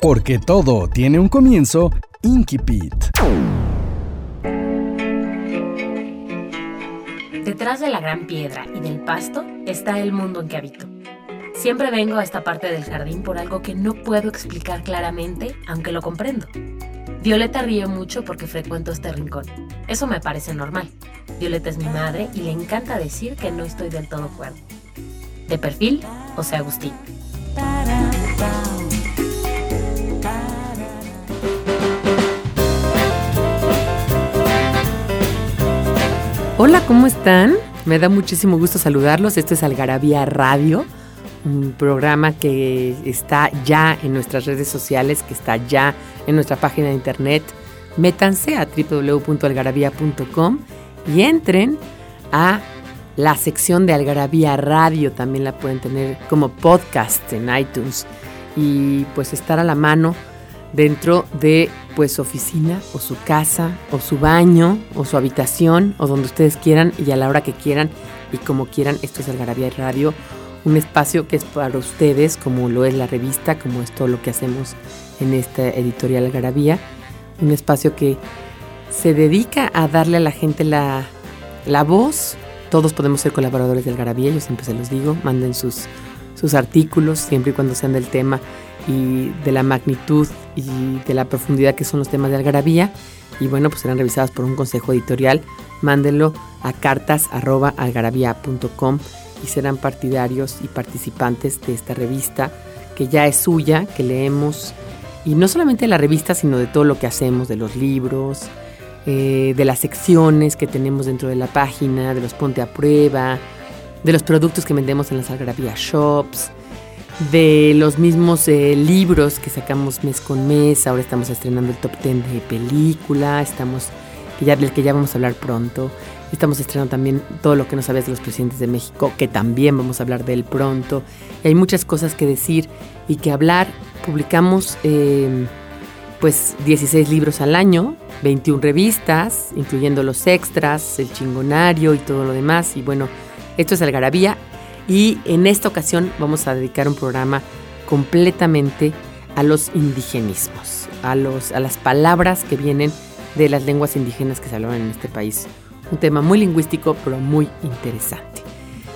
Porque todo tiene un comienzo, Inkipit. Detrás de la gran piedra y del pasto está el mundo en que habito. Siempre vengo a esta parte del jardín por algo que no puedo explicar claramente, aunque lo comprendo. Violeta ríe mucho porque frecuento este rincón. Eso me parece normal. Violeta es mi madre y le encanta decir que no estoy del todo cuerdo. De perfil, José Agustín. Hola, ¿cómo están? Me da muchísimo gusto saludarlos. Esto es Algarabía Radio, un programa que está ya en nuestras redes sociales, que está ya en nuestra página de internet. Métanse a www.algarabía.com y entren a la sección de Algarabía Radio. También la pueden tener como podcast en iTunes y pues estar a la mano dentro de pues su oficina o su casa o su baño o su habitación o donde ustedes quieran y a la hora que quieran y como quieran. Esto es Algarabía Radio, un espacio que es para ustedes como lo es la revista, como es todo lo que hacemos en esta editorial Algarabía. Un espacio que se dedica a darle a la gente la, la voz. Todos podemos ser colaboradores de Algarabía, yo siempre se los digo, manden sus, sus artículos siempre y cuando sean del tema y de la magnitud y de la profundidad que son los temas de algarabía. Y bueno, pues serán revisados por un consejo editorial. Mándenlo a cartas.algarabía.com y serán partidarios y participantes de esta revista que ya es suya, que leemos. Y no solamente de la revista, sino de todo lo que hacemos, de los libros, eh, de las secciones que tenemos dentro de la página, de los ponte a prueba, de los productos que vendemos en las algarabía shops, de los mismos eh, libros que sacamos mes con mes. Ahora estamos estrenando el top 10 de película, estamos, que ya, del que ya vamos a hablar pronto. Estamos estrenando también todo lo que no sabes de los presidentes de México, que también vamos a hablar de él pronto. Y hay muchas cosas que decir y que hablar. Publicamos eh, pues 16 libros al año, 21 revistas, incluyendo los extras, el chingonario y todo lo demás. Y bueno, esto es Algarabía y en esta ocasión vamos a dedicar un programa completamente a los indigenismos, a, los, a las palabras que vienen de las lenguas indígenas que se hablan en este país. Un tema muy lingüístico, pero muy interesante.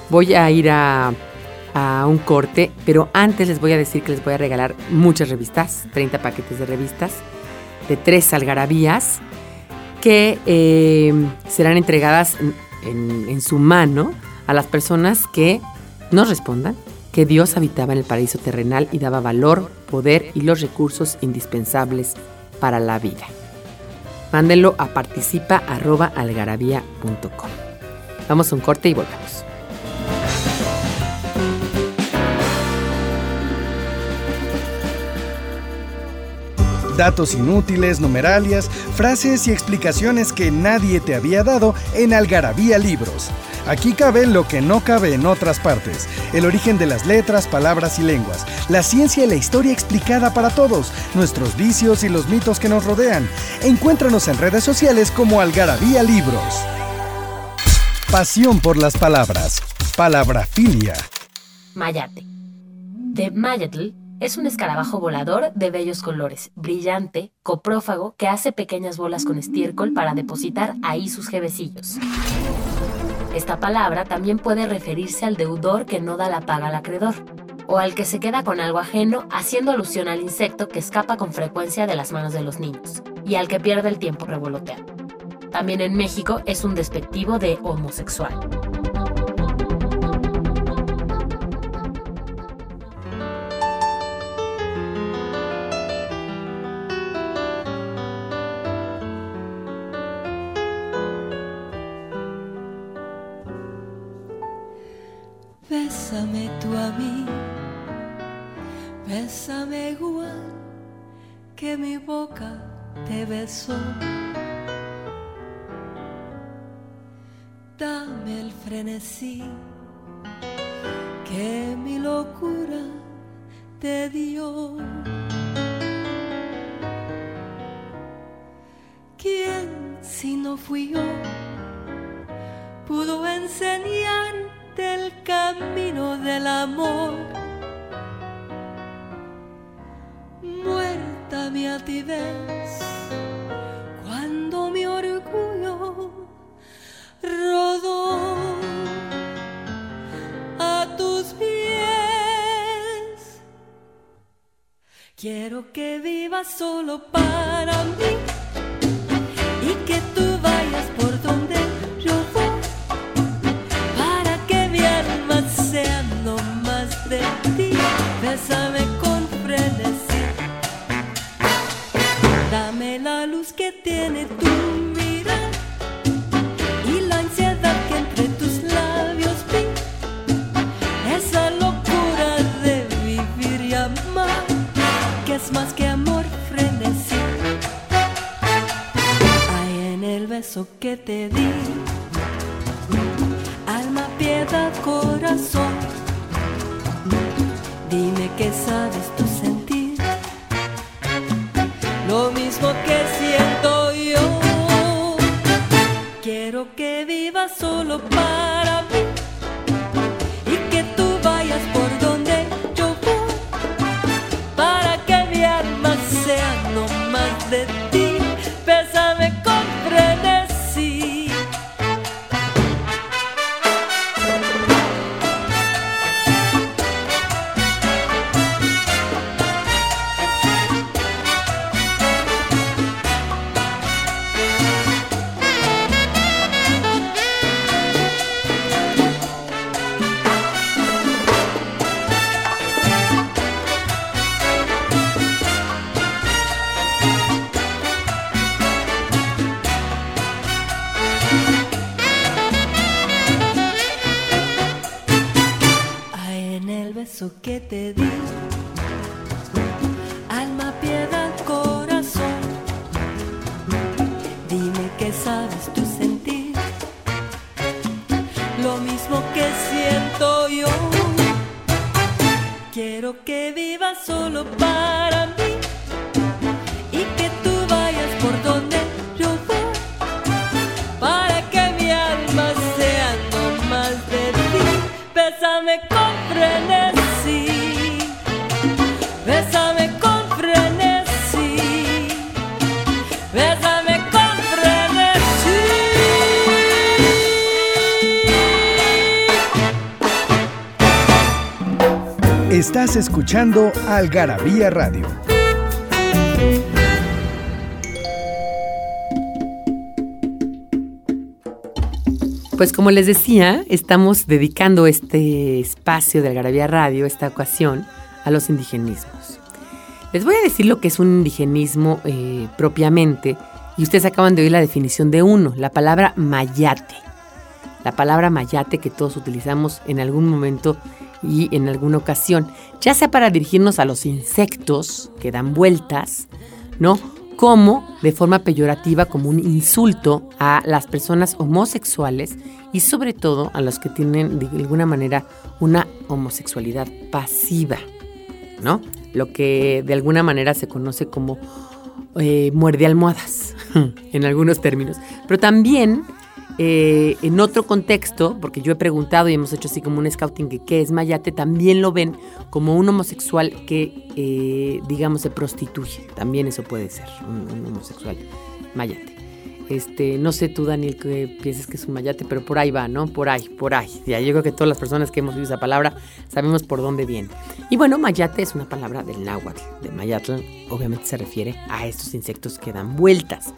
Voy a ir a, un corte, pero antes les voy a decir que les voy a regalar muchas revistas, 30 paquetes de revistas, de tres algarabías, que eh, serán entregadas en su mano a las personas que nos respondan que Dios habitaba en el paraíso terrenal y daba valor, poder y los recursos indispensables para la vida. Mándenlo a participa.algarabía.com. Vamos a un corte y volvemos. Datos inútiles, numeralias, frases y explicaciones que nadie te había dado en Algarabía Libros Aquí cabe lo que no cabe en otras partes, el origen de las letras, palabras y lenguas, la ciencia y la historia explicada para todos, nuestros vicios y los mitos que nos rodean. Encuéntranos en redes sociales como Algarabía Libros. Pasión por las palabras. Palabrafilia. Mayate. De Mayatl es un escarabajo volador de bellos colores, brillante, coprófago, que hace pequeñas bolas con estiércol para depositar ahí sus jevecillos. Esta palabra también puede referirse al deudor que no da la paga al acreedor, o al que se queda con algo ajeno, haciendo alusión al insecto que escapa con frecuencia de las manos de los niños, y al que pierde el tiempo revoloteando. También en México es un despectivo de homosexual. Que mi boca te besó. Dame el frenesí que mi locura te dio. ¿Quién si no fui yo pudo enseñarte el camino del amor? Cuando mi orgullo rodó a tus pies. Quiero que vivas solo para mí y que tú vayas por donde yo voy para que mi alma sea no más de ti. Bésame tiene tu mirar y la ansiedad que entre tus labios vi. Esa locura de vivir y amar que es más que amor frenesí. Hay en el beso que te di, alma, piedad, corazón. Dime que sabes tú sentir lo mismo que siento solo Estás escuchando Algarabía Radio. Pues como les decía, estamos dedicando este espacio de Algarabía Radio, esta ocasión, a los indigenismos. Les voy a decir lo que es un indigenismo eh, propiamente, y ustedes acaban de oír la definición de uno, la palabra mayate. La palabra mayate que todos utilizamos en algún momento y en alguna ocasión, ya sea para dirigirnos a los insectos que dan vueltas, ¿no? Como de forma peyorativa, como un insulto a las personas homosexuales y sobre todo a los que tienen de alguna manera una homosexualidad pasiva, ¿no? Lo que de alguna manera se conoce como eh, muerde almohadas, en algunos términos. Pero también eh, en otro contexto, porque yo he preguntado y hemos hecho así como un scouting que qué es mayate, también lo ven como un homosexual que, eh, digamos, se prostituye. También eso puede ser, un, un homosexual mayate. Este, no sé tú, Daniel, que piensas que es un mayate, pero por ahí va, ¿no? Por ahí, por ahí. Ya, yo creo que todas las personas que hemos oído esa palabra sabemos por dónde viene. Y bueno, mayate es una palabra del náhuatl, de mayatl, obviamente se refiere a estos insectos que dan vueltas.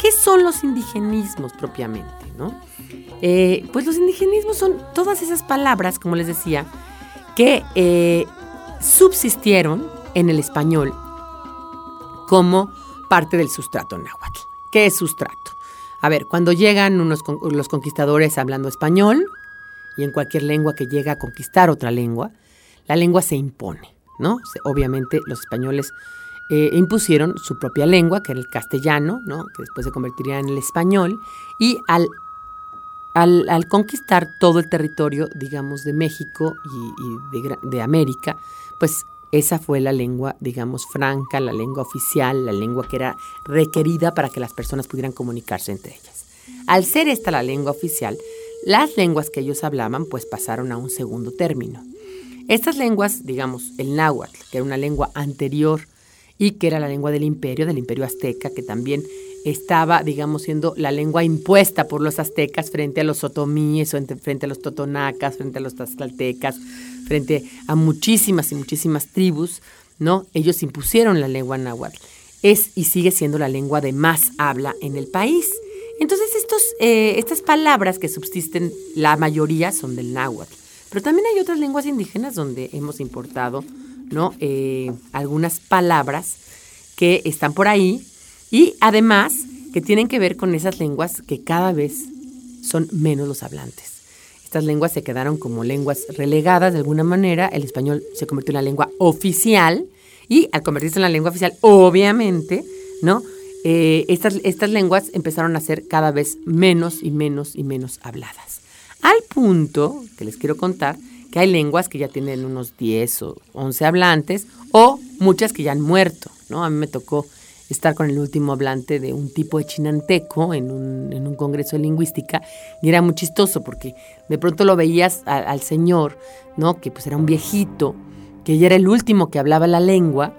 ¿Qué son los indigenismos propiamente, no? Eh, pues los indigenismos son todas esas palabras, como les decía, que eh, subsistieron en el español como parte del sustrato náhuatl. ¿Qué es sustrato? A ver, cuando llegan unos, los conquistadores hablando español, y en cualquier lengua que llega a conquistar otra lengua, la lengua se impone, ¿no? Obviamente los españoles eh, impusieron su propia lengua, que era el castellano, ¿no? que después se convertiría en el español, y al, al, conquistar todo el territorio, digamos, de México y, de, de América, pues esa fue la lengua, digamos, franca, la lengua oficial, la lengua que era requerida para que las personas pudieran comunicarse entre ellas. Al ser esta la lengua oficial, las lenguas que ellos hablaban pues pasaron a un segundo término. Estas lenguas, digamos, el náhuatl, que era una lengua anterior y que era la lengua del imperio, del imperio azteca, que también estaba, digamos, siendo la lengua impuesta por los aztecas frente a los otomíes o frente a los totonacas, frente a los tlaxcaltecas, frente a muchísimas y muchísimas tribus, ¿no? Ellos impusieron la lengua náhuatl. Es y sigue siendo la lengua de más habla en el país. Entonces, estos, eh, estas palabras que subsisten, la mayoría son del náhuatl. Pero también hay otras lenguas indígenas donde hemos importado ¿no? Eh, algunas palabras que están por ahí y además que tienen que ver con esas lenguas que cada vez son menos los hablantes. Estas lenguas se quedaron como lenguas relegadas de alguna manera, el español se convirtió en la lengua oficial y al convertirse en la lengua oficial, obviamente, ¿no? Eh, estas, estas lenguas empezaron a ser cada vez menos y menos y menos habladas. Al punto que les quiero contar que hay lenguas que ya tienen unos 10 o 11 hablantes o muchas que ya han muerto, ¿no? A mí me tocó estar con el último hablante de un tipo de chinanteco en un, en un congreso de lingüística y era muy chistoso porque de pronto lo veías al señor, ¿no? Que pues era un viejito, que ya era el último que hablaba la lengua,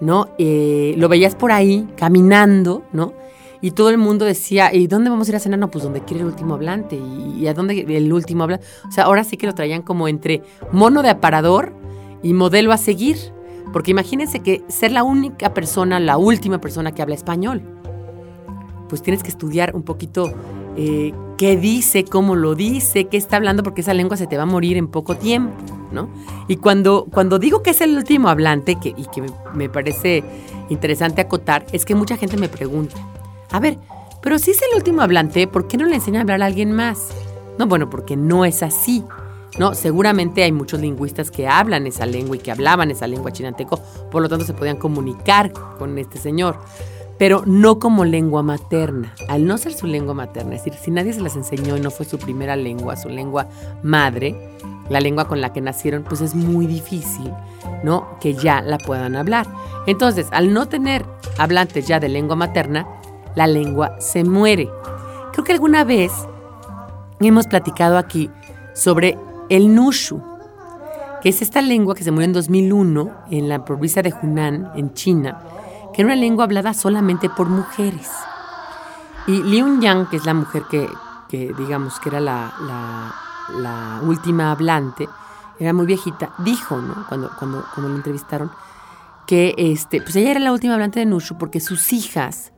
¿no? Eh, lo veías por ahí caminando, ¿no? Y todo el mundo decía, ¿y dónde vamos a ir a cenar? No, pues donde quiere el último hablante. ¿Y, a dónde el último hablante? O sea, ahora sí que lo traían como entre mono de aparador y modelo a seguir. Porque imagínense que ser la única persona, la última persona que habla español, pues tienes que estudiar un poquito eh, qué dice, cómo lo dice, qué está hablando, porque esa lengua se te va a morir en poco tiempo, ¿no? Y cuando, cuando digo que es el último hablante, que, y que me parece interesante acotar, es que mucha gente me pregunta, a ver, pero si es el último hablante, ¿por qué no le enseña a hablar a alguien más? No, bueno, porque no es así. ¿no? Seguramente hay muchos lingüistas que hablan esa lengua y que hablaban esa lengua chinanteco, por lo tanto se podían comunicar con este señor, pero no como lengua materna. Al no ser su lengua materna, es decir, si nadie se las enseñó y no fue su primera lengua, su lengua madre, la lengua con la que nacieron, pues es muy difícil, ¿no? Que ya la puedan hablar. Entonces, al no tener hablantes ya de lengua materna, la lengua se muere. Creo que alguna vez hemos platicado aquí sobre el Nushu, que es esta lengua que se murió en 2001 en la provincia de Hunan, en China, que era una lengua hablada solamente por mujeres. Y Liu Yang, que es la mujer que, digamos que era la, última hablante, era muy viejita, dijo, ¿no? Cuando, cuando, cuando lo entrevistaron, que este, pues ella era la última hablante de Nushu porque sus hijas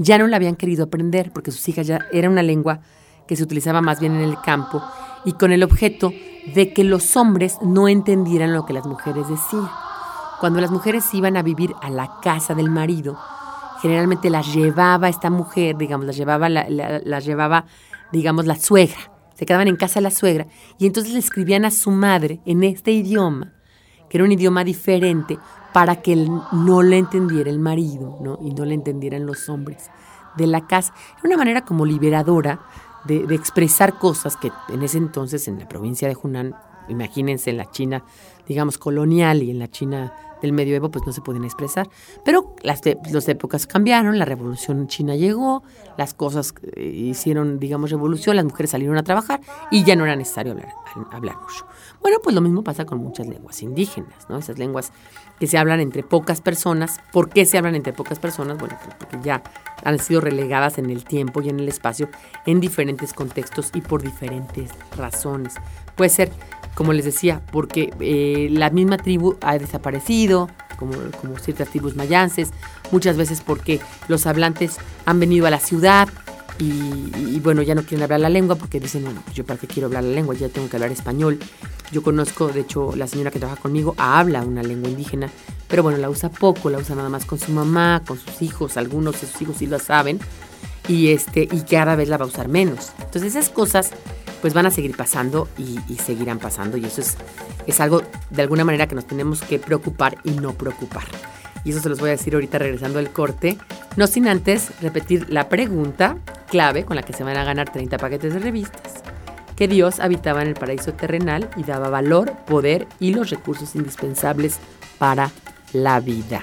ya no la habían querido aprender, porque sus hijas ya era una lengua que se utilizaba más bien en el campo y con el objeto de que los hombres no entendieran lo que las mujeres decían. Cuando las mujeres iban a vivir a la casa del marido, generalmente las llevaba esta mujer, digamos, las llevaba, la, llevaba, digamos, la suegra. Se quedaban en casa la suegra y entonces le escribían a su madre en este idioma, que era un idioma diferente, para que no le entendiera el marido, ¿no? Y no le entendieran los hombres de la casa. Era una manera como liberadora de, expresar cosas que en ese entonces en la provincia de Hunan, imagínense en la China, digamos, colonial y en la China del medioevo, pues no se podían expresar. Pero las, las épocas cambiaron, la revolución china llegó, las cosas eh, hicieron, digamos, revolución, las mujeres salieron a trabajar y ya no era necesario hablar, hablar mucho. Bueno, pues lo mismo pasa con muchas lenguas indígenas, ¿no? Esas lenguas que se hablan entre pocas personas. ¿Por qué se hablan entre pocas personas? Bueno, pues porque ya han sido relegadas en el tiempo y en el espacio en diferentes contextos y por diferentes razones. Puede ser, como les decía, porque eh, la misma tribu ha desaparecido, como, ciertas tribus mayances, muchas veces porque los hablantes han venido a la ciudad, y, bueno, ya no quieren hablar la lengua porque dicen, bueno, yo para qué quiero hablar la lengua, ya tengo que hablar español. Yo conozco, de hecho, la señora que trabaja conmigo habla una lengua indígena, pero bueno, la usa poco, la usa nada más con su mamá, con sus hijos, algunos de sus hijos sí lo saben, y, este, y cada vez la va a usar menos. Entonces esas cosas pues van a seguir pasando y, seguirán pasando y eso es, es algo de alguna manera que nos tenemos que preocupar y no preocupar. y eso se los voy a decir ahorita regresando al corte, no sin antes repetir la pregunta clave con la que se van a ganar 30 paquetes de revistas, que Dios habitaba en el paraíso terrenal y daba valor, poder y los recursos indispensables para la vida.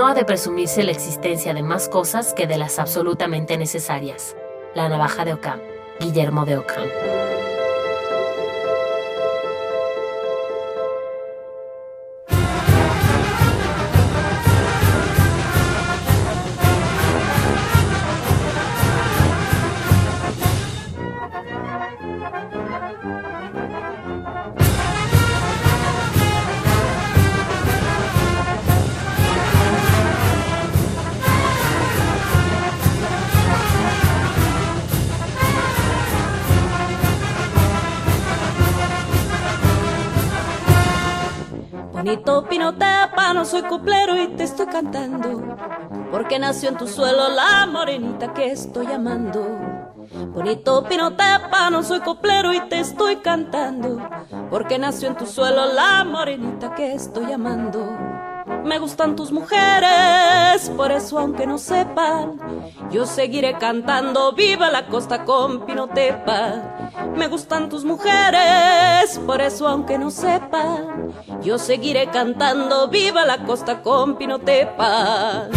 No ha de presumirse la existencia de más cosas que de las absolutamente necesarias. La navaja de Ockham, Guillermo de Ockham. No soy coplero y te estoy cantando. Porque nació en tu suelo la morenita que estoy amando. Bonito pinotepa, no soy coplero y te estoy cantando. Porque nació en tu suelo la morenita que estoy amando. Me gustan tus mujeres, por eso aunque no sepan, yo seguiré cantando viva la costa con Pinotepa. Me gustan tus mujeres, por eso aunque no sepan, yo seguiré cantando viva la costa con Pinotepa.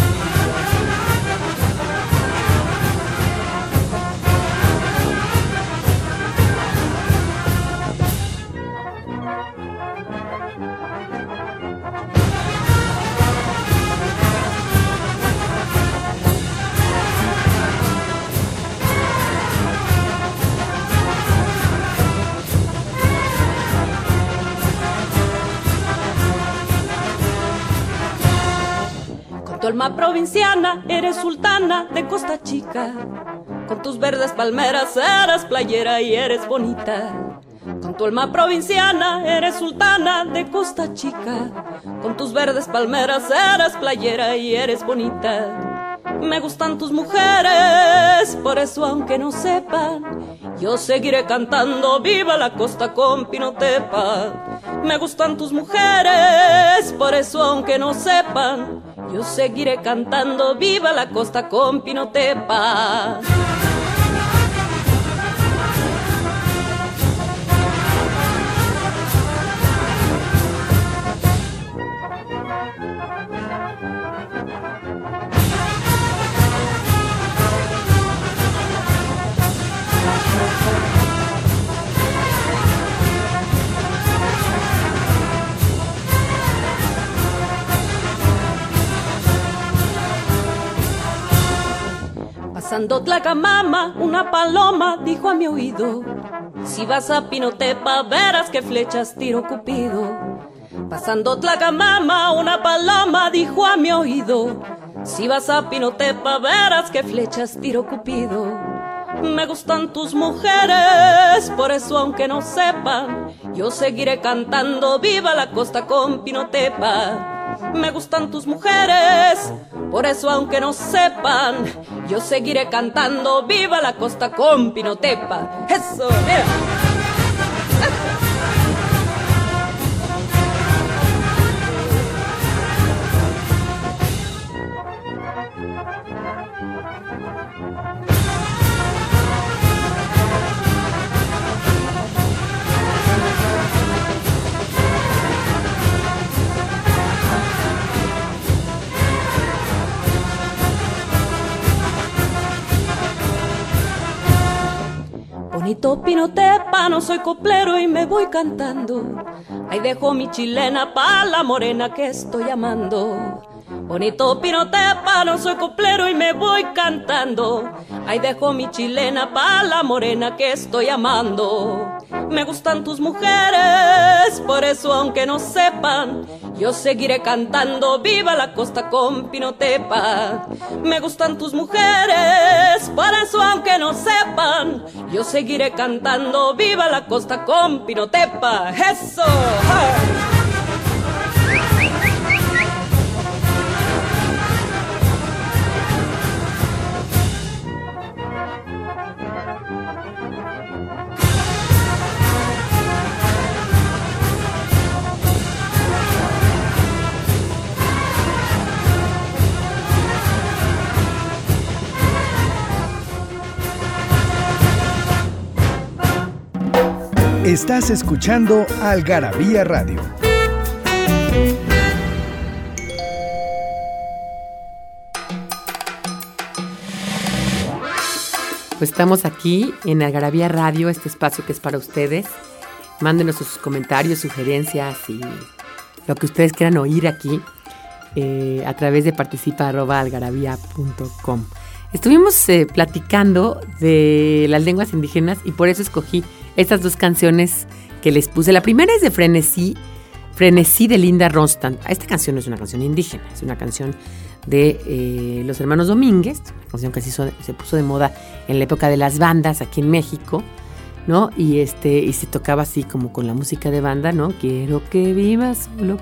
Tu alma provinciana eres sultana de Costa Chica. Con tus verdes palmeras eres playera y eres bonita. Con tu alma provinciana eres sultana de Costa Chica. Con tus verdes palmeras eres playera y eres bonita. Me gustan tus mujeres, por eso aunque no sepan, yo seguiré cantando viva la costa con Pinotepa. Me gustan tus mujeres, por eso aunque no sepan, yo seguiré cantando viva la costa con Pinotepa. Pasando Tlacamama, una paloma dijo a mi oído: Si vas a Pinotepa, verás que flechas tiro Cupido. Pasando Tlacamama, una paloma dijo a mi oído: Si vas a Pinotepa, verás que flechas tiro Cupido. Me gustan tus mujeres, por eso aunque no sepan, yo seguiré cantando viva la costa con Pinotepa. Me gustan tus mujeres, por eso aunque no sepan, yo seguiré cantando viva la costa con Pinotepa. Eso. Bonito pinotepa, no soy coplero y me voy cantando. Ahí dejo mi chilena pa' la morena que estoy amando. Bonito pinotepa, no soy coplero y me voy cantando. Ahí dejo mi chilena pa' la morena que estoy amando. Me gustan tus mujeres, por eso aunque no sepan, yo seguiré cantando viva la costa con pinotepa. Me gustan tus mujeres, por eso aunque no sepan, yo seguiré cantando viva la costa con pinotepa. Eso. Estás escuchando Algarabía Radio. Pues estamos aquí en Algarabía Radio, este espacio que es para ustedes. Mándenos sus comentarios, sugerencias y lo que ustedes quieran oír aquí eh, a través de participa.algarabía.com. Estuvimos eh, platicando de las lenguas indígenas y por eso escogí estas dos canciones que les puse. La primera es de Frenesí, Frenesí de Linda Ronstadt. Esta canción no es una canción indígena, es una canción de eh, los hermanos Domínguez, una canción que se, se, puso de moda en la época de las bandas aquí en México, ¿no? Y, este, y se tocaba así como con la música de banda, ¿no? Quiero que vivas solo.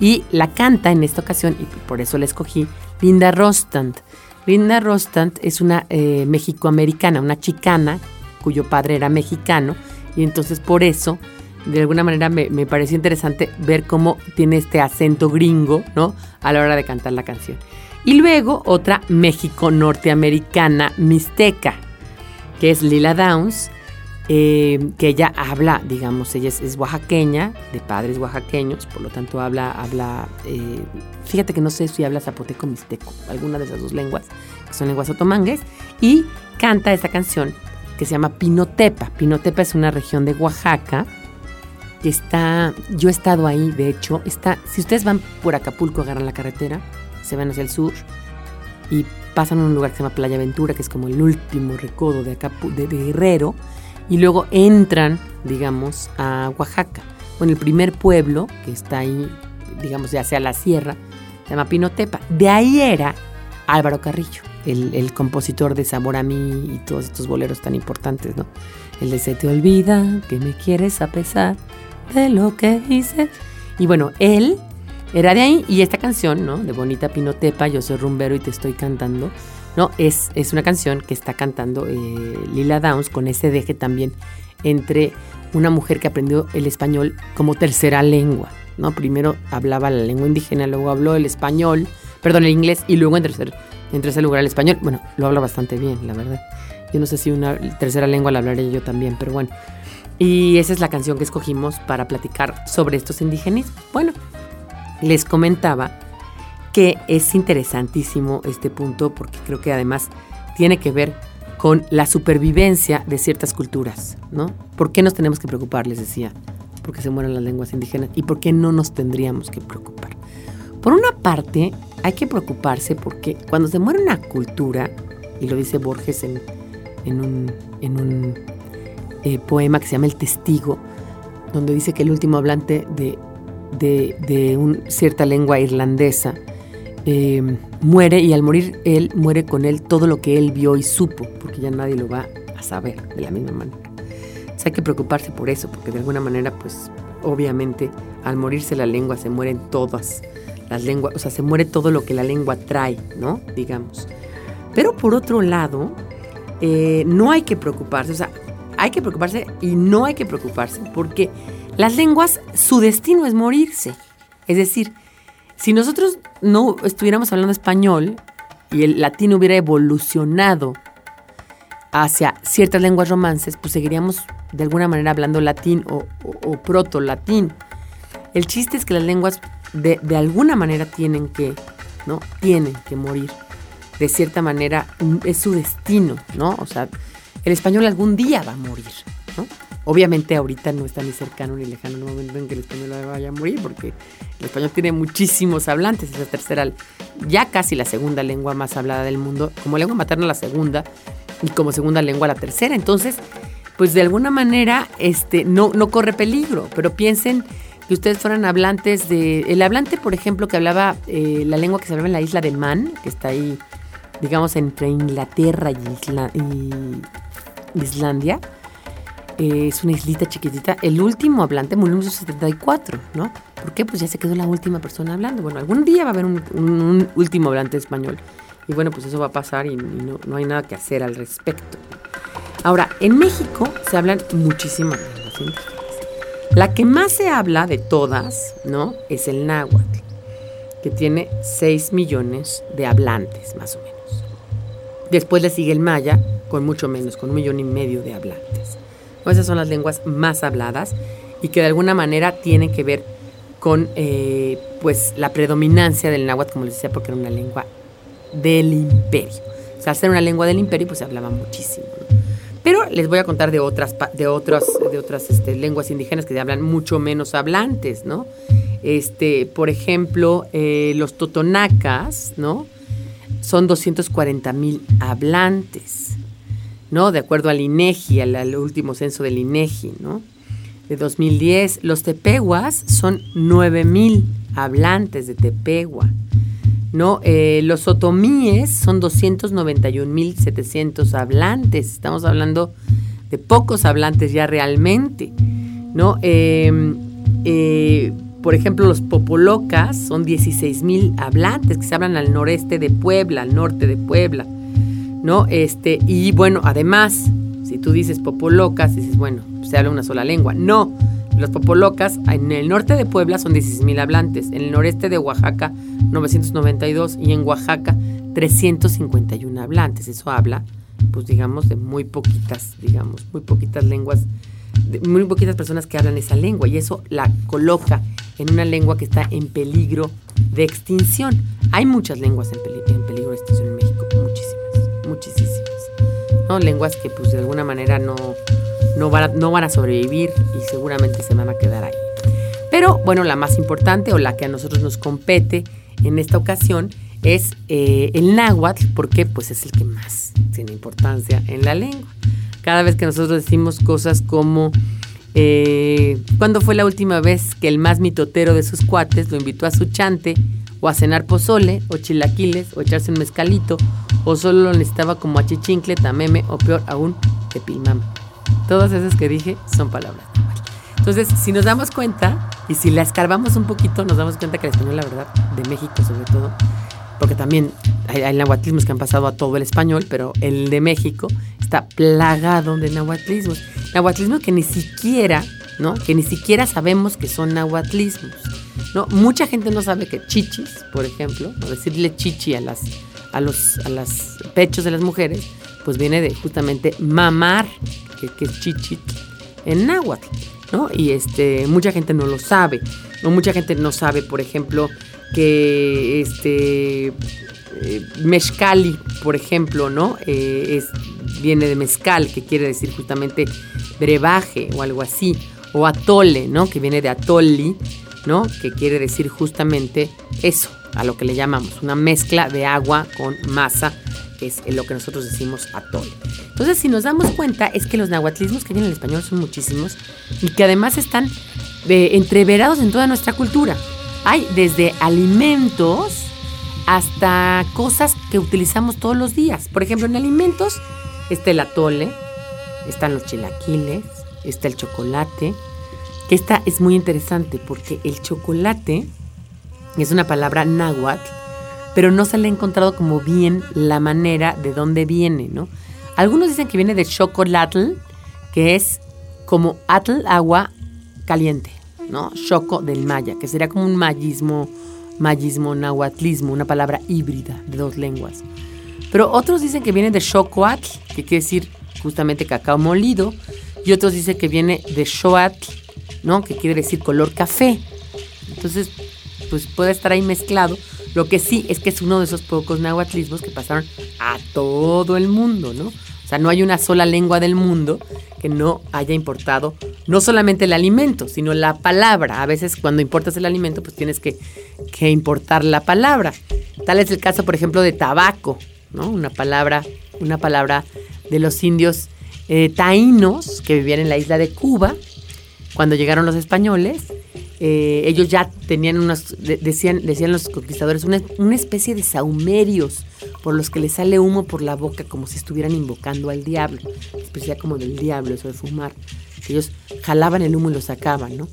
Y la canta en esta ocasión, y por eso la escogí, Linda Ronstadt. Linda Ronstadt es una eh, mexicoamericana, una chicana cuyo padre era mexicano y entonces por eso, de alguna manera me, me pareció interesante ver cómo tiene este acento gringo, ¿no? A la hora de cantar la canción. Y luego otra México-norteamericana mixteca, que es Lila Downs, eh, que ella habla, digamos, ella es, oaxaqueña, de padres oaxaqueños, por lo tanto habla, habla, eh, fíjate que no sé si habla zapoteco mixteco, alguna de esas dos lenguas, que son lenguas otomangues, y canta esta canción que se llama Pinotepa. Pinotepa es una región de Oaxaca está, yo he estado ahí, de hecho, está, si ustedes van por Acapulco, agarran la carretera, se van hacia el sur y pasan a un lugar que se llama Playa Ventura, que es como el último recodo de, de, de Guerrero, y luego entran, digamos, a Oaxaca. Bueno, el primer pueblo que está ahí, digamos, ya hacia la sierra, se llama Pinotepa. De ahí era Álvaro Carrillo el, compositor de Sabor a mí y todos estos boleros tan importantes, ¿no? El de Se te olvida que me quieres a pesar de lo que hice. Y bueno, él era de ahí y esta canción, ¿no? De Bonita Pinotepa, Yo soy rumbero y te estoy cantando, ¿no? Es, es una canción que está cantando eh, Lila Downs con ese deje también entre una mujer que aprendió el español como tercera lengua, ¿no? Primero hablaba la lengua indígena, luego habló el español, perdón, el inglés y luego en tercer en tercer lugar el español. Bueno, lo habla bastante bien, la verdad. Yo no sé si una tercera lengua la hablaré yo también, pero bueno. Y esa es la canción que escogimos para platicar sobre estos indígenas. Bueno, les comentaba que es interesantísimo este punto porque creo que además tiene que ver con la supervivencia de ciertas culturas, ¿no? ¿Por qué nos tenemos que preocupar? Les decía, porque se mueren las lenguas indígenas y por qué no nos tendríamos que preocupar. Por una parte, hay que preocuparse porque cuando se muere una cultura, y lo dice Borges en, un, eh, poema que se llama El Testigo, donde dice que el último hablante de, de, cierta lengua irlandesa em, muere y al morir él, muere con él todo lo que él vio y supo, porque ya nadie lo va a saber de la misma manera. hay que preocuparse por eso, porque de alguna manera, pues obviamente al morirse la lengua se mueren todas las lenguas, o sea, se muere todo lo que la lengua trae, ¿no? Digamos. Pero por otro lado, eh, no hay que preocuparse, o sea, hay que preocuparse y no hay que preocuparse, porque las lenguas, su destino es morirse. Es decir, si nosotros no estuviéramos hablando español y el latín hubiera evolucionado hacia ciertas lenguas romances, pues seguiríamos de alguna manera hablando latín o proto-latín. El chiste es que las lenguas de, de alguna manera tienen que, ¿no? Tienen que morir. De cierta manera es su destino, ¿no? O sea, el español algún día va a morir. Obviamente ahorita no está ni cercano ni lejano el momento en que el español vaya a morir, porque el español tiene muchísimos hablantes, es la tercera, ya casi la segunda lengua más hablada del mundo, como lengua materna la segunda y como segunda lengua la tercera. Entonces, pues de alguna manera este, no, no corre peligro, pero piensen que ustedes fueran hablantes de... El hablante, por ejemplo, que hablaba eh, la lengua que se hablaba en la isla de Man, que está ahí, digamos, entre Inglaterra y Islandia, eh, es una islita chiquitita. El último hablante murió en 1974, ¿no? ¿Por qué? Pues ya se quedó la última persona hablando. Bueno, algún día va a haber un, último hablante español. Y bueno, pues eso va a pasar y, no, no, hay nada que hacer al respecto. Ahora, en México se hablan muchísimas lenguas. La que más se habla de todas, ¿no? Es el náhuatl, que tiene 6 millones de hablantes, más o menos. Después le sigue el maya, con mucho menos, con un millón y medio de hablantes. Esas son las lenguas más habladas y que de alguna manera tienen que ver con eh, pues la predominancia del náhuatl, como les decía, porque era una lengua del imperio. O sea, al ser una lengua del imperio, pues se hablaba muchísimo. Pero les voy a contar de otras, de otras, de otras este, lenguas indígenas que hablan mucho menos hablantes, ¿no? Este, por ejemplo, eh, los totonacas, ¿no? Son 240 mil hablantes. ¿no? De acuerdo al INEGI, al, último censo del INEGI, ¿no? De 2010. Los tepehuas son 9000 hablantes de tepehua, ¿no? Eh, los otomíes son 291.700 hablantes. Estamos hablando de pocos hablantes ya realmente, ¿no? Em, eh, por ejemplo, los popolocas son 16.000 hablantes que se hablan al noreste de Puebla, al norte de Puebla. ¿no? Este, y bueno, además, si tú dices popolocas, dices, bueno, se habla una sola lengua. No, los popolocas en el norte de Puebla son 16.000 hablantes, en el noreste de Oaxaca 992 y en Oaxaca 351 hablantes. Eso habla, pues digamos, de muy poquitas, digamos, muy poquitas lenguas, muy poquitas personas que hablan esa lengua y eso la coloca en una lengua que está en peligro de extinción. Hay muchas lenguas en, en peligro de extinción en México, muchísimas muchísimas. ¿no? Lenguas que pues de alguna manera no, no, van a, sobrevivir y seguramente se van a quedar ahí. Pero bueno, la más importante o la que a nosotros nos compete en esta ocasión es eh, el náhuatl, porque pues es el que más tiene importancia en la lengua. Cada vez que nosotros decimos cosas como, eh, ¿cuándo fue la última vez que el más mitotero de sus cuates lo invitó a su chante o a cenar pozole, o chilaquiles, o echarse un mezcalito, o solo lo necesitaba como achichincle, tameme, o peor aún, tepilmame. Todas esas que dije son palabras. Entonces, si nos damos cuenta, y si la escarbamos un poquito, nos damos cuenta que el español, la verdad, de México sobre todo, porque también hay, hay, nahuatlismos que han pasado a todo el español, pero el de México está plagado de nahuatlismos. Nahuatlismos que ni siquiera, ¿no? Que ni siquiera sabemos que son nahuatlismos. ¿no? Mucha gente no sabe que chichis, por ejemplo, o decirle chichi a las a los a los pechos de las mujeres, pues viene de justamente mamar, que, es chichi en náhuatl, ¿no? Y este mucha gente no lo sabe, o mucha gente no sabe, por ejemplo, que este eh, mezcali, por ejemplo, ¿no? Eh, es, viene de mezcal, que quiere decir justamente brebaje o algo así, o atole, ¿no? Que viene de atoli, ¿no? Que quiere decir justamente eso, a lo que le llamamos una mezcla de agua con masa, es lo que nosotros decimos atole. Entonces, si nos damos cuenta, es que los nahuatlismos que hay en español son muchísimos y que además están eh, entreverados en toda nuestra cultura. Hay desde alimentos hasta cosas que utilizamos todos los días. Por ejemplo, en alimentos está el atole, están los chilaquiles, está el chocolate, esta es muy interesante porque el chocolate es una palabra náhuatl, pero no se le ha encontrado como bien la manera de dónde viene, ¿no? Algunos dicen que viene de chocolatl, que es como atl, agua caliente, ¿no? Choco del maya, que sería como un mayismo, mayismo, nahuatlismo, una palabra híbrida de dos lenguas. Pero otros dicen que viene de chocoatl, que quiere decir justamente cacao molido, y otros dicen que viene de shoatl, ¿no? Que quiere decir color café. Entonces, pues puede estar ahí mezclado. Lo que sí es que es uno de esos pocos nahuatlismos que pasaron a todo el mundo, ¿no? O sea, no hay una sola lengua del mundo que no haya importado no solamente el alimento, sino la palabra. A veces cuando importas el alimento, pues tienes que, que importar la palabra. Tal es el caso, por ejemplo, de tabaco, ¿no? Una palabra, una palabra de los indios eh, taínos que vivían en la isla de Cuba cuando llegaron los españoles. Eh, ellos ya tenían unos, de- decían, decían los conquistadores, una, una especie de saumerios por los que les sale humo por la boca como si estuvieran invocando al diablo. Especie como del diablo, eso de fumar. Ellos jalaban el humo y lo sacaban, ¿no?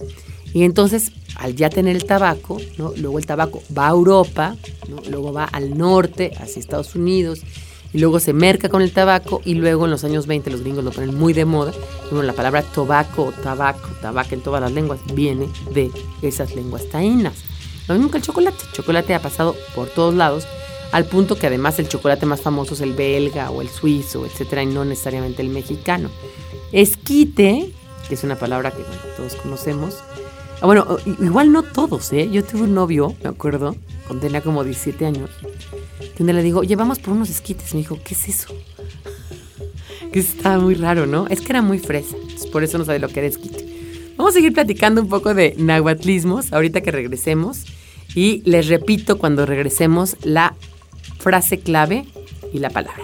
Y entonces, al ya tener el tabaco, ¿no? Luego el tabaco va a Europa, ¿no? Luego va al norte, hacia Estados Unidos, y luego se merca con el tabaco, y luego en los años 20 los gringos lo ponen muy de moda. Y bueno, la palabra tobaco, tabaco, tabaco en todas las lenguas viene de esas lenguas taínas. Lo mismo que el chocolate. El chocolate ha pasado por todos lados, al punto que además el chocolate más famoso es el belga o el suizo, etcétera, y no necesariamente el mexicano. Esquite, que es una palabra que bueno, todos conocemos. Ah, bueno, igual no todos, ¿eh? Yo tuve un novio, me acuerdo, cuando tenía como 17 años, día le digo, oye, vamos por unos esquites. Me dijo, ¿qué es eso? que estaba muy raro, ¿no? Es que era muy fresa, por eso no sabe lo que era esquite. Vamos a seguir platicando un poco de nahuatlismos ahorita que regresemos. Y les repito cuando regresemos la frase clave y la palabra.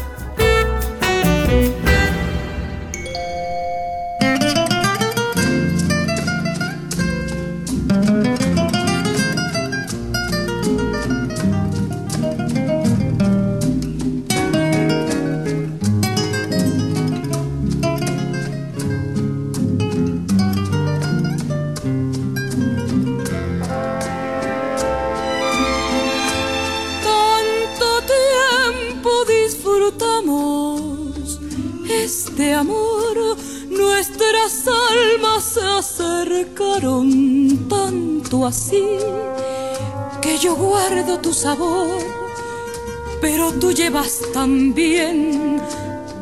Sabor, pero tú llevas también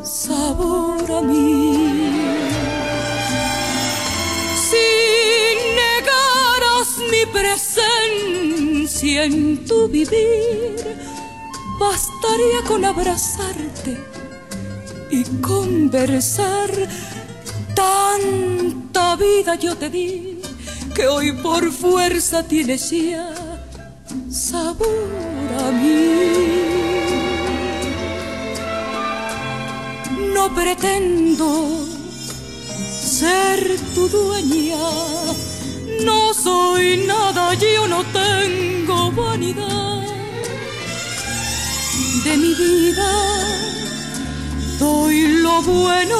sabor a mí. Si negaras mi presencia en tu vivir, bastaría con abrazarte y conversar. Tanta vida yo te di que hoy por fuerza tienes ya sabor a mí. No pretendo ser tu dueña. No soy nada, yo no tengo vanidad de mi vida. Doy lo bueno,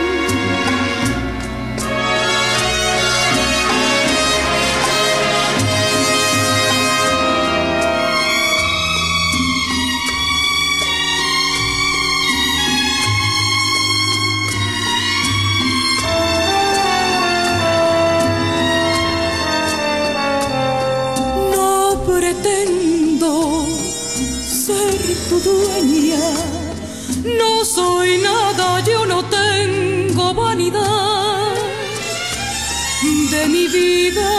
No soy nada, yo no tengo vanidad. De mi vida,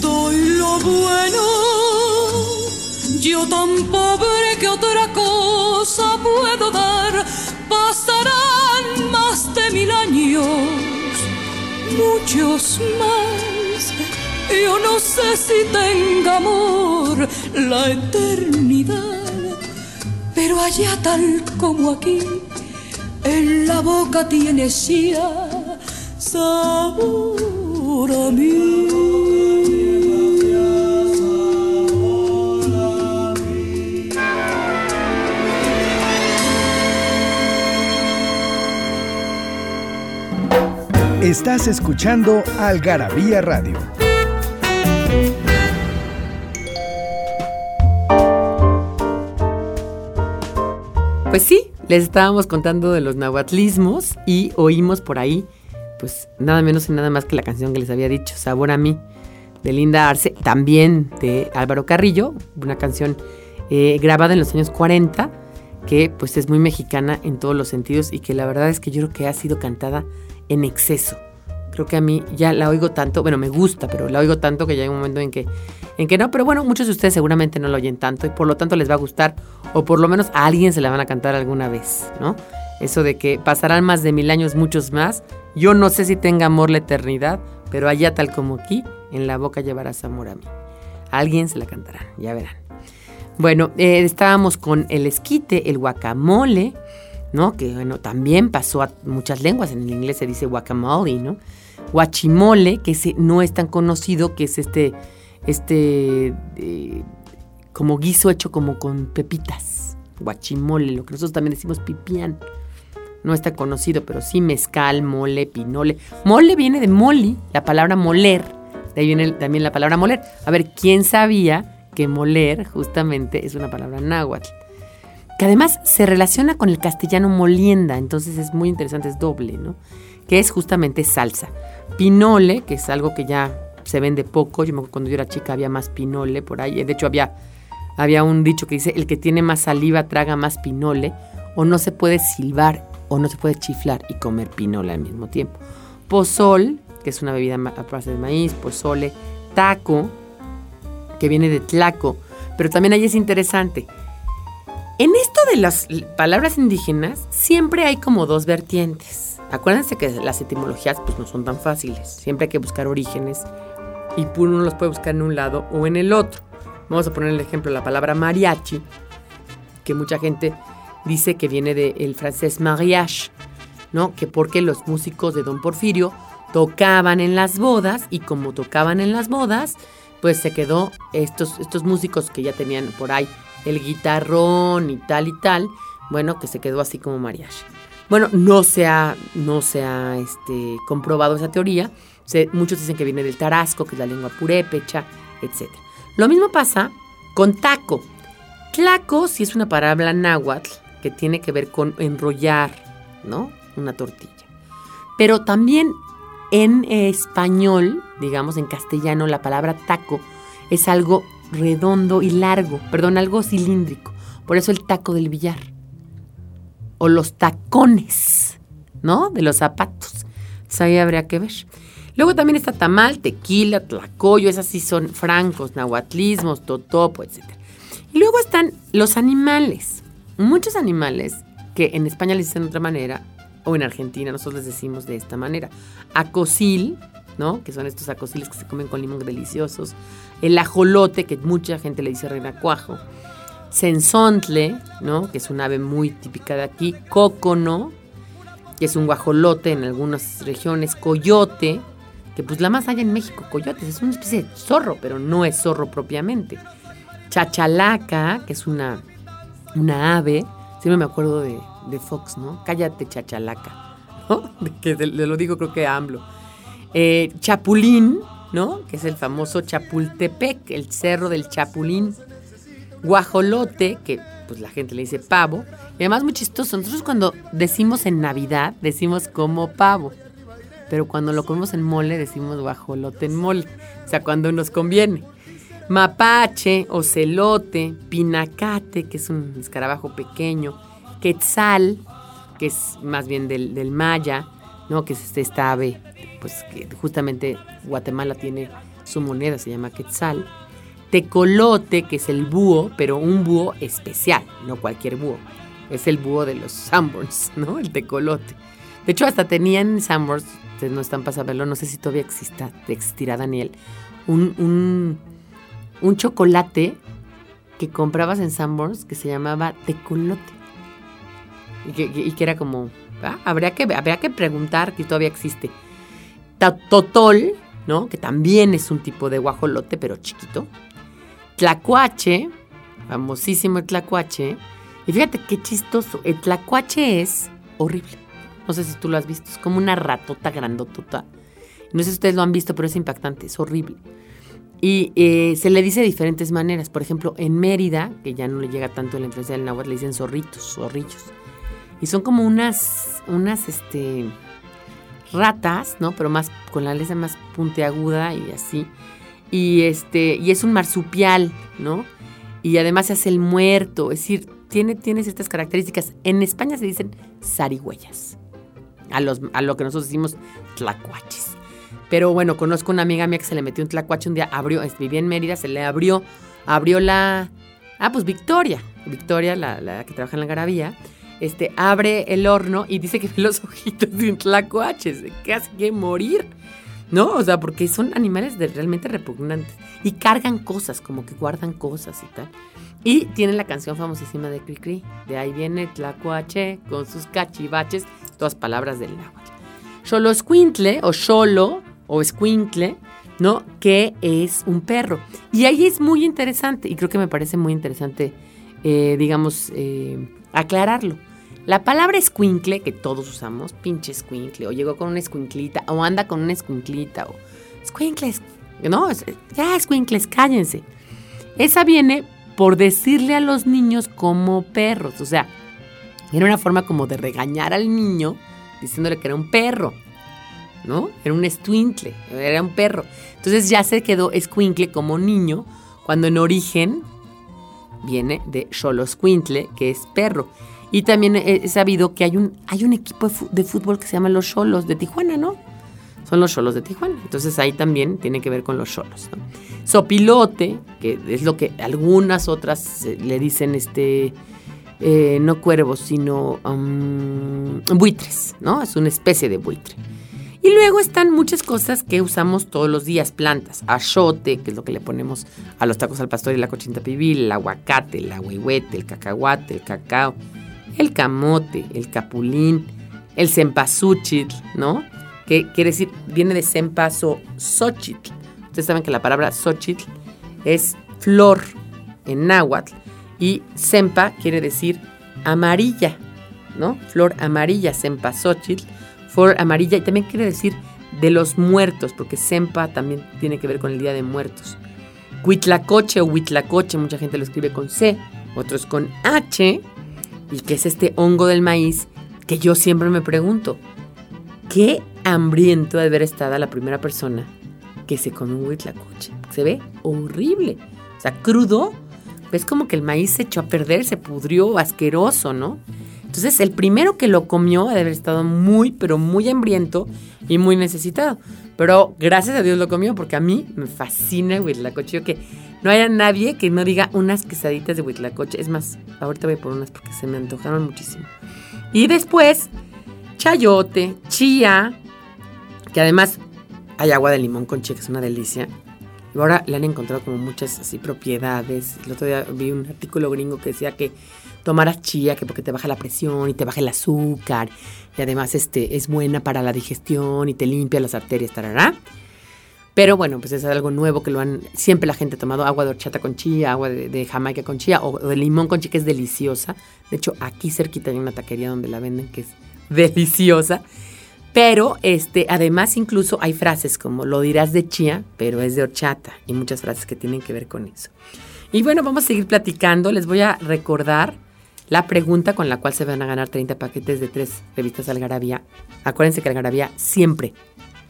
doy lo bueno, yo tan pobre que otra cosa puedo dar, pasarán más de mil años, muchos más. Yo no sé si tenga amor la eternidad, pero allá tal como aquí, en la boca tiene ya sabor a mí. Estás escuchando Algarabía Radio. Pues sí, les estábamos contando de los nahuatlismos y oímos por ahí, pues nada menos y nada más que la canción que les había dicho, Sabor a mí, de Linda Arce, también de Álvaro Carrillo, una canción eh, grabada en los años 40, que pues es muy mexicana en todos los sentidos y que la verdad es que yo creo que ha sido cantada en exceso. Creo que a mí ya la oigo tanto, bueno, me gusta, pero la oigo tanto que ya hay un momento en que, en que no. Pero bueno, muchos de ustedes seguramente no la oyen tanto y por lo tanto les va a gustar o por lo menos a alguien se la van a cantar alguna vez, ¿no? Eso de que pasarán más de mil años, muchos más. Yo no sé si tenga amor la eternidad, pero allá tal como aquí, en la boca llevarás amor a mí. Alguien se la cantarán, ya verán. Bueno, eh, estábamos con el esquite, el guacamole, ¿no? Que bueno, también pasó a muchas lenguas, en inglés se dice guacamole, ¿no? Guachimole, que no es tan conocido, que es este, este, eh, como guiso hecho como con pepitas. Guachimole, lo que nosotros también decimos pipián. No está conocido, pero sí mezcal, mole, pinole. Mole viene de moli, la palabra moler. De ahí viene también la palabra moler. A ver, ¿quién sabía que moler justamente es una palabra náhuatl? que además se relaciona con el castellano molienda, entonces es muy interesante, es doble, ¿no? Que es justamente salsa. Pinole, que es algo que ya se vende poco, yo me acuerdo cuando yo era chica había más pinole por ahí, de hecho había, había un dicho que dice, el que tiene más saliva traga más pinole, o no se puede silbar o no se puede chiflar y comer pinole al mismo tiempo. Pozol, que es una bebida a base de maíz, pozole, taco, que viene de tlaco, pero también ahí es interesante, en esto de las palabras indígenas, siempre hay como dos vertientes. Acuérdense que las etimologías pues no son tan fáciles. Siempre hay que buscar orígenes y uno los puede buscar en un lado o en el otro. Vamos a poner el ejemplo la palabra mariachi, que mucha gente dice que viene del francés mariage, ¿no? Que porque los músicos de Don Porfirio tocaban en las bodas y como tocaban en las bodas, pues se quedó estos, estos músicos que ya tenían por ahí el guitarrón y tal y tal, bueno, que se quedó así como mariachi. Bueno, no se ha, no se ha este, comprobado esa teoría. muchos dicen que viene del tarasco, que es la lengua purépecha, etc. Lo mismo pasa con taco. Tlaco sí es una palabra náhuatl que tiene que ver con enrollar, ¿no? Una tortilla. Pero también en español, digamos en castellano, la palabra taco es algo redondo y largo, perdón, algo cilíndrico. Por eso el taco del billar. O los tacones, ¿no? De los zapatos. ahí habría que ver. Luego también está tamal, tequila, tlacoyo, esas sí son francos, nahuatlismos, totopo, etc. Y luego están los animales. Muchos animales que en España les dicen de otra manera, o en Argentina nosotros les decimos de esta manera. Acosil, ¿no? Que son estos acosiles que se comen con limón deliciosos el ajolote, que mucha gente le dice renacuajo, sensontle, ¿no? que es un ave muy típica de aquí, cócono, que es un guajolote en algunas regiones, coyote, que pues la más hay en México, coyotes, es una especie de zorro, pero no es zorro propiamente. Chachalaca, que es una, una ave, siempre me acuerdo de, Fox, ¿no? Cállate, chachalaca, ¿no? Que le lo digo creo que AMLO. Eh, chapulín, ¿no? Que es el famoso Chapultepec, el cerro del Chapulín. Guajolote, que pues la gente le dice pavo. Y además muy chistoso, nosotros cuando decimos en Navidad, decimos como pavo. Pero cuando lo comemos en mole, decimos guajolote en mole. O sea, cuando nos conviene. Mapache, ocelote, pinacate, que es un escarabajo pequeño, quetzal, que es más bien del, del maya, ¿no? Que es este, esta ave pues que justamente Guatemala tiene su moneda, se llama quetzal. Tecolote, que es el búho, pero un búho especial, no cualquier búho. Es el búho de los Sanborns, ¿no? El tecolote. De hecho, hasta tenían Sanborns, ustedes no están para saberlo, no sé si todavía exista, existirá Daniel, un, un, un chocolate que comprabas en Sanborns que se llamaba tecolote. Y que, y que era como, ah, habría, que, habría que preguntar que todavía existe. Totol, ¿no? Que también es un tipo de guajolote, pero chiquito. Tlacuache, famosísimo el tlacuache. Y fíjate qué chistoso. El tlacuache es horrible. No sé si tú lo has visto. Es como una ratota grandotota. No sé si ustedes lo han visto, pero es impactante. Es horrible. Y eh, se le dice de diferentes maneras. Por ejemplo, en Mérida, que ya no le llega tanto la influencia del náhuatl, le dicen zorritos, zorrillos. Y son como unas, unas, este, ratas, ¿no? Pero más, con la aleta más puntiaguda y así. Y este, y es un marsupial, ¿no? Y además se hace el muerto, es decir, tiene, tiene características. En España se dicen zarigüeyas, a, los, a lo que nosotros decimos tlacuaches. Pero bueno, conozco una amiga mía que se le metió un tlacuache un día, abrió, vivía en Mérida, se le abrió, abrió la... Ah, pues Victoria, Victoria, la, la que trabaja en la garabía, este, abre el horno y dice que ve los ojitos de un tlacuache, se hace que morir. ¿No? O sea, porque son animales de- realmente repugnantes. Y cargan cosas, como que guardan cosas y tal. Y tienen la canción famosísima de Cricri. De ahí viene Tlacuache con sus cachivaches, todas palabras del náhuatl. Xoloscuintle o Xolo o Escuintle, ¿no? Que es un perro. Y ahí es muy interesante, y creo que me parece muy interesante, eh, digamos, eh, aclararlo. La palabra escuincle, que todos usamos, pinche escuincle, o llegó con una escuinclita, o anda con una escuinclita, o escuincles, no, ya escuincles, cállense. Esa viene por decirle a los niños como perros, o sea, era una forma como de regañar al niño diciéndole que era un perro, ¿no? Era un escuincle, era un perro. Entonces ya se quedó escuincle como niño, cuando en origen viene de Xoloscuintle, que es perro. Y también he sabido que hay un, hay un equipo de fútbol que se llama los Cholos de Tijuana, ¿no? Son los Cholos de Tijuana. Entonces ahí también tiene que ver con los Cholos. ¿no? Sopilote, que es lo que algunas otras eh, le dicen, este, eh, no cuervos, sino um, buitres, ¿no? Es una especie de buitre. Y luego están muchas cosas que usamos todos los días, plantas, achote, que es lo que le ponemos a los tacos al pastor y la cochinta pibil, el aguacate, el ahuehuete, el cacahuate, el cacao, el camote, el capulín, el cempasúchil, ¿no? Que quiere decir, viene de cempaso xochitl. Ustedes saben que la palabra xochitl es flor en náhuatl y sempa quiere decir amarilla, ¿no? Flor amarilla, cempasúchil, flor amarilla y también quiere decir de los muertos, porque sempa también tiene que ver con el Día de Muertos. Huitlacoche o huitlacoche, mucha gente lo escribe con C, otros con H, y que es este hongo del maíz que yo siempre me pregunto, ¿qué hambriento de haber estado la primera persona que se come un huitlacoche? Se ve horrible. O sea, crudo, ves como que el maíz se echó a perder, se pudrió, asqueroso, ¿no? Entonces, el primero que lo comió ha de haber estado muy, pero muy hambriento y muy necesitado. Pero gracias a Dios lo comió porque a mí me fascina el huitlacoche. Yo que no haya nadie que no diga unas quesaditas de huitlacoche. Es más, ahorita voy por unas porque se me antojaron muchísimo. Y después, chayote, chía, que además hay agua de limón con chía, que es una delicia. Y ahora le han encontrado como muchas así propiedades. El otro día vi un artículo gringo que decía que tomaras chía, que porque te baja la presión y te baja el azúcar. Y además este, es buena para la digestión y te limpia las arterias, tarará. Pero bueno, pues es algo nuevo que lo han. Siempre la gente ha tomado agua de horchata con chía, agua de, de jamaica con chía o de limón con chía, que es deliciosa. De hecho, aquí cerquita hay una taquería donde la venden que es deliciosa. Pero este, además, incluso hay frases como lo dirás de chía, pero es de horchata. Y muchas frases que tienen que ver con eso. Y bueno, vamos a seguir platicando. Les voy a recordar la pregunta con la cual se van a ganar 30 paquetes de tres revistas Algarabía. Acuérdense que Algarabía siempre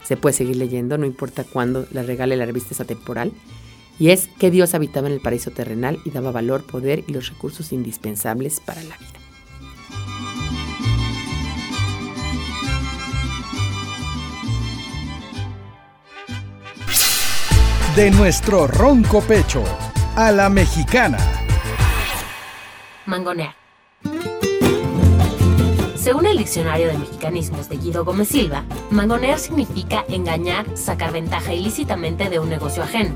se puede seguir leyendo, no importa cuándo la regale la revista esa temporal. Y es que Dios habitaba en el paraíso terrenal y daba valor, poder y los recursos indispensables para la vida. De nuestro ronco pecho a la mexicana. Mangonear. Según el diccionario de mexicanismos de Guido Gómez Silva, mangonear significa engañar, sacar ventaja ilícitamente de un negocio ajeno.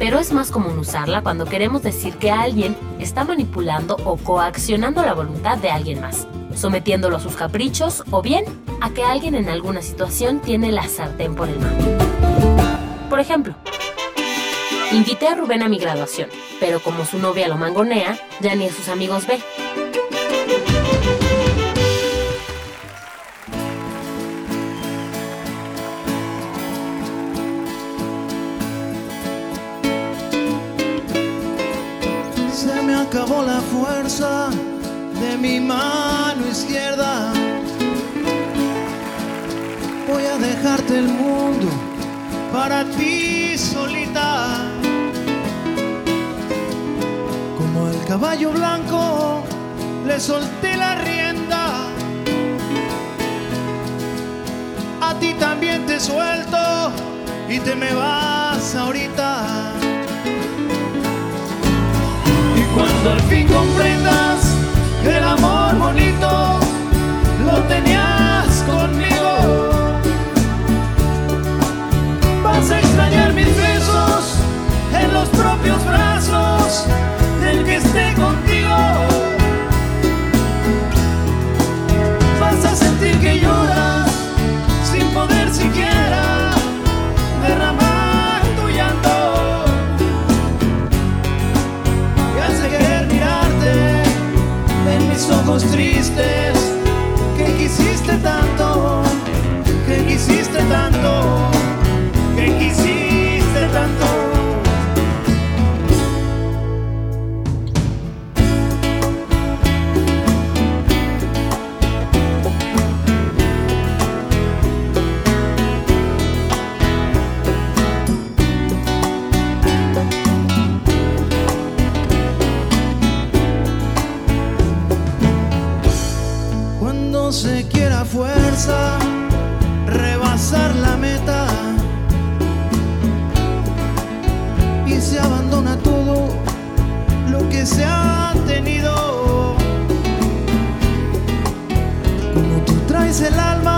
Pero es más común usarla cuando queremos decir que alguien está manipulando o coaccionando la voluntad de alguien más, sometiéndolo a sus caprichos o bien a que alguien en alguna situación tiene la sartén por el mango. Por ejemplo, invité a Rubén a mi graduación, pero como su novia lo mangonea, ya ni a sus amigos ve. Acabó la fuerza de mi mano izquierda. Voy a dejarte el mundo para ti solita. Como el caballo blanco, le solté la rienda. A ti también te suelto y te me vas ahorita. Al fin comprendas que el amor bonito lo tenías conmigo, vas a extrañar mis besos en los propios brazos del que esté contigo. Ojos tristes que quisiste tanto, que quisiste tanto, se ha tenido. Como tú traes el alma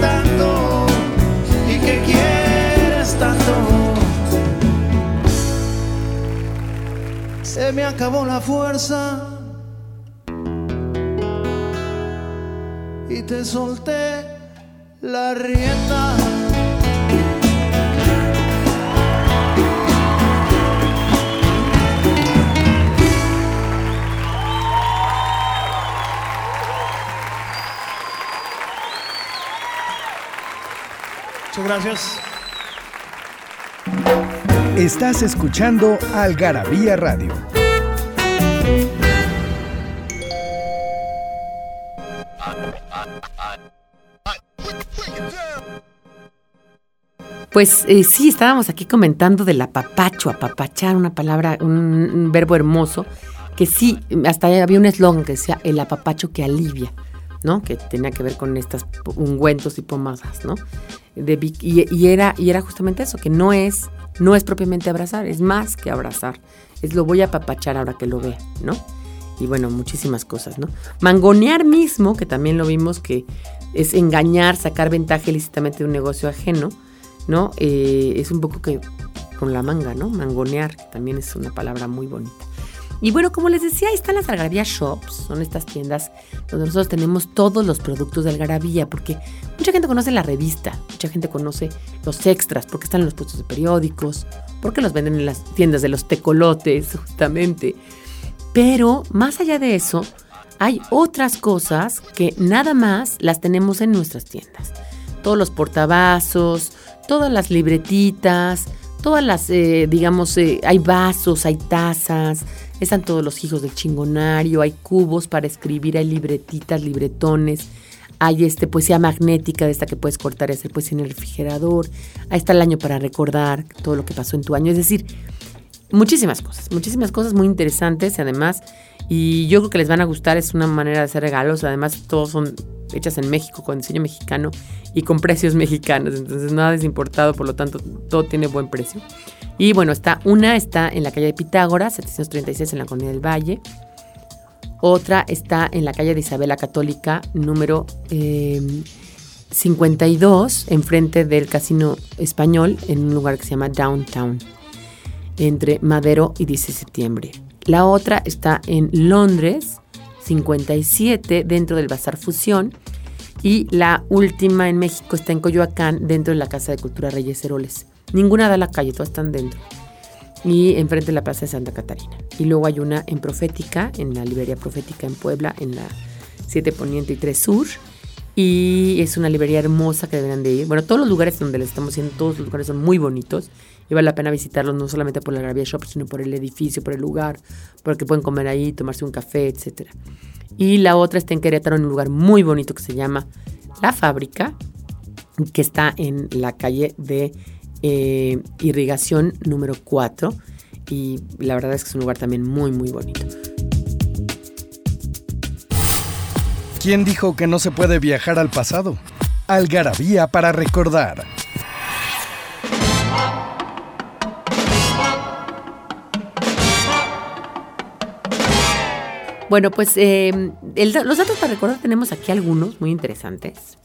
tanto y que quieres tanto. Se me acabó la fuerza y te solté la rienda. Muchas gracias. Estás escuchando Algarabía Radio. Pues eh, sí, estábamos aquí comentando del apapacho, apapachar, una palabra, un, un verbo hermoso, que sí, hasta había un eslogan que decía el apapacho que alivia, ¿no? Que tenía que ver con estas ungüentos y pomadas, ¿no? De, y era, y era justamente eso, que no es, no es propiamente abrazar, es más que abrazar. Es lo voy a apapachar ahora que lo vea, ¿no? Y bueno, muchísimas cosas, ¿no? Mangonear mismo, que también lo vimos que es engañar, sacar ventaja ilícitamente de un negocio ajeno, ¿no? Eh, es un poco que con la manga, ¿no? Mangonear, que también es una palabra muy bonita. Y bueno, como les decía, ahí están las Algarabía Shops, son estas tiendas donde nosotros tenemos todos los productos de Algarabía, porque mucha gente conoce la revista, mucha gente conoce los extras, porque están en los puestos de periódicos, porque los venden en las tiendas de los tecolotes, justamente. Pero más allá de eso, hay otras cosas que nada más las tenemos en nuestras tiendas. Todos los portavasos, todas las libretitas, todas las, eh, digamos, eh, hay vasos, hay tazas, están todos los hijos del chingonario, hay cubos para escribir, hay libretitas, libretones, hay este poesía magnética de esta que puedes cortar y hacer poesía en el refrigerador, ahí está el año para recordar todo lo que pasó en tu año, es decir, muchísimas cosas, muchísimas cosas muy interesantes además, y yo creo que les van a gustar, es una manera de hacer regalos, además todos son hechas en México con diseño mexicano y con precios mexicanos, entonces nada es importado, por lo tanto todo tiene buen precio. Y bueno, está una está en la calle de Pitágoras, 736 en la Colonia del Valle. Otra está en la calle de Isabela Católica, número 52, em, enfrente del Casino Español, en un lugar que se llama Downtown, entre Madero y 10 de septiembre. La otra está en Londres, 57, dentro del Bazar Fusión. Y la última en México está en Coyoacán, dentro de la Casa de Cultura Reyes Heroles. Ninguna da la calle, todas están dentro. Y enfrente de la Plaza de Santa Catarina. Y luego hay una en Profética, en la librería Profética en Puebla, en la 7 Poniente y 3 Sur. Y es una librería hermosa que deberían de ir. Bueno, todos los lugares donde les estamos haciendo, todos los lugares son muy bonitos. Y vale la pena visitarlos no solamente por la Gravia Shop, sino por el edificio, por el lugar, porque pueden comer ahí, tomarse un café, etc. Y la otra está en Querétaro, en un lugar muy bonito que se llama La Fábrica, que está en la calle de eh, Irrigación número 4. Y la verdad es que es un lugar también muy, muy bonito. ¿Quién dijo que no se puede viajar al pasado? Algarabía para recordar. Bueno, pues eh, los datos para recordar tenemos aquí algunos muy interesantes.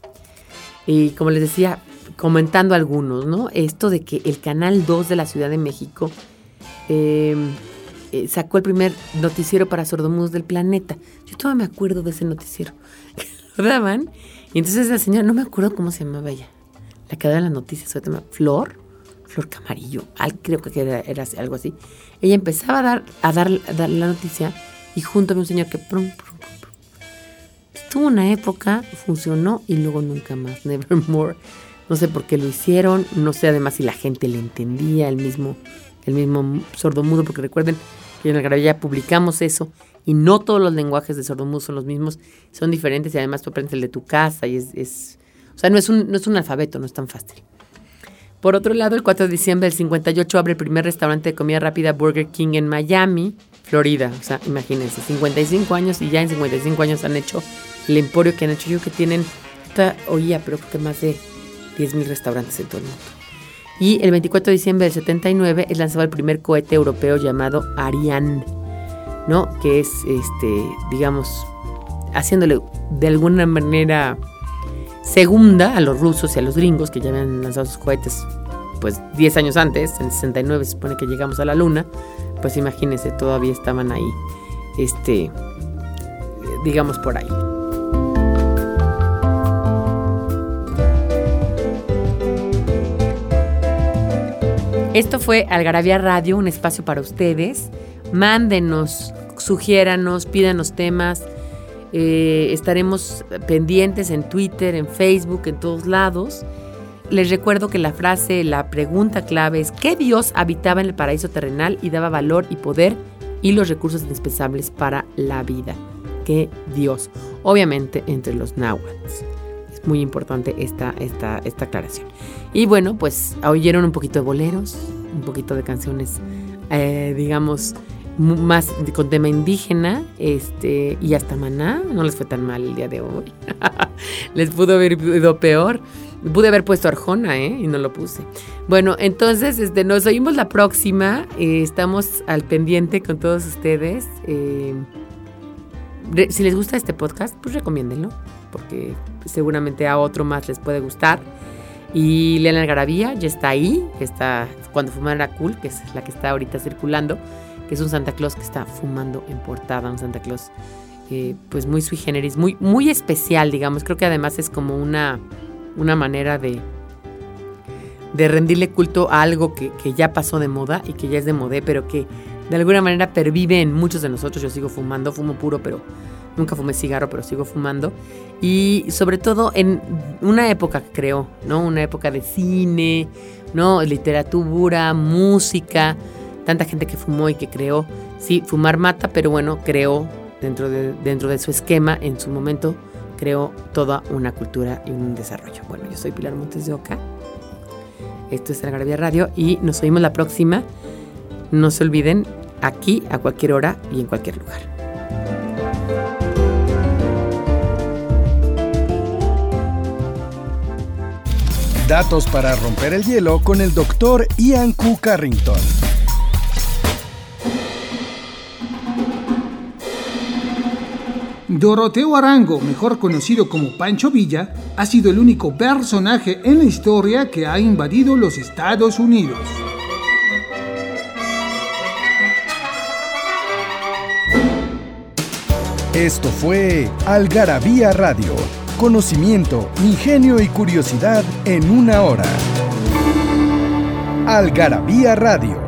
Y como les decía, comentando algunos, ¿no? Esto de que el Canal 2 de la Ciudad de México em, eh, sacó el primer noticiero para sordomudos del planeta. Yo todavía me acuerdo de ese noticiero. Lo. Y entonces la señora, no me acuerdo cómo se llamaba ella. La que daba las noticias, se llama Flor. Flor Camarillo. creo que era, algo así. Ella empezaba a dar, a dar, la noticia y junto a un señor que Tuvo una época, funcionó y luego nunca más. Nevermore. No sé por qué lo hicieron, no sé además si la gente le entendía, el mismo, el mismo sordomudo, porque recuerden que en el ya publicamos eso y no todos los lenguajes de sordomudo son los mismos, son diferentes y además tú aprendes el de tu casa y es, o sea, no es, un, no es un alfabeto, no es tan fácil. Por otro lado, el 4 de diciembre del 58 abre el primer restaurante de comida rápida Burger King en Miami, Florida. O sea, imagínense, 55 años y ya en 55 años han hecho el emporio que han hecho yo que tienen, oía, pero que más de 10.000 restaurantes en todo el mundo. Y el 24 de diciembre del 79 es lanzado el primer cohete europeo llamado Ariane, ¿no? Que es, este, digamos, haciéndole de alguna manera segunda a los rusos y a los gringos que ya habían lanzado sus cohetes, pues 10 años antes, en el 69 se supone que llegamos a la luna, pues imagínense, todavía estaban ahí, este, digamos por ahí. Esto fue Algarabía Radio, un espacio para ustedes. Mándenos, sugiéranos, pídanos temas. Eh, estaremos pendientes en Twitter, en Facebook, en todos lados. Les recuerdo que la frase, la pregunta clave es ¿qué Dios habitaba en el paraíso terrenal y daba valor y poder y los recursos indispensables para la vida? ¿Qué Dios? Obviamente entre los náhuatl muy importante esta, esta, esta aclaración. Y bueno, pues oyeron un poquito de boleros, un poquito de canciones, eh, digamos, más con tema indígena, este, y hasta maná, no les fue tan mal el día de hoy. les pudo haber ido peor. Pude haber puesto Arjona, ¿eh? Y no lo puse. Bueno, entonces, este, nos oímos la próxima. Eh, estamos al pendiente con todos ustedes. Eh, si les gusta este podcast, pues recomiéndenlo porque seguramente a otro más les puede gustar. Y Leana Algarabía ya está ahí, está cuando fuman era cool, que es la que está ahorita circulando, que es un Santa Claus que está fumando en portada, un Santa Claus eh, pues muy sui generis, muy, muy especial, digamos. Creo que además es como una, una manera de, de rendirle culto a algo que, que ya pasó de moda y que ya es de modé, pero que de alguna manera pervive en muchos de nosotros. Yo sigo fumando, fumo puro, pero nunca fumé cigarro, pero sigo fumando. Y sobre todo en una época que creó, ¿no? Una época de cine, ¿no? Literatura, música, tanta gente que fumó y que creó. Sí, fumar mata, pero bueno, creó dentro de, dentro de su esquema, en su momento, creó toda una cultura y un desarrollo. Bueno, yo soy Pilar Montes de Oca. Esto es Algarabía Radio y nos oímos la próxima. No se olviden, aquí, a cualquier hora y en cualquier lugar. Datos para romper el hielo con el doctor Ian Q. Carrington. Doroteo Arango, mejor conocido como Pancho Villa, ha sido el único personaje en la historia que ha invadido los Estados Unidos. Esto fue Algarabía Radio. Conocimiento, ingenio y curiosidad en una hora. Algarabía Radio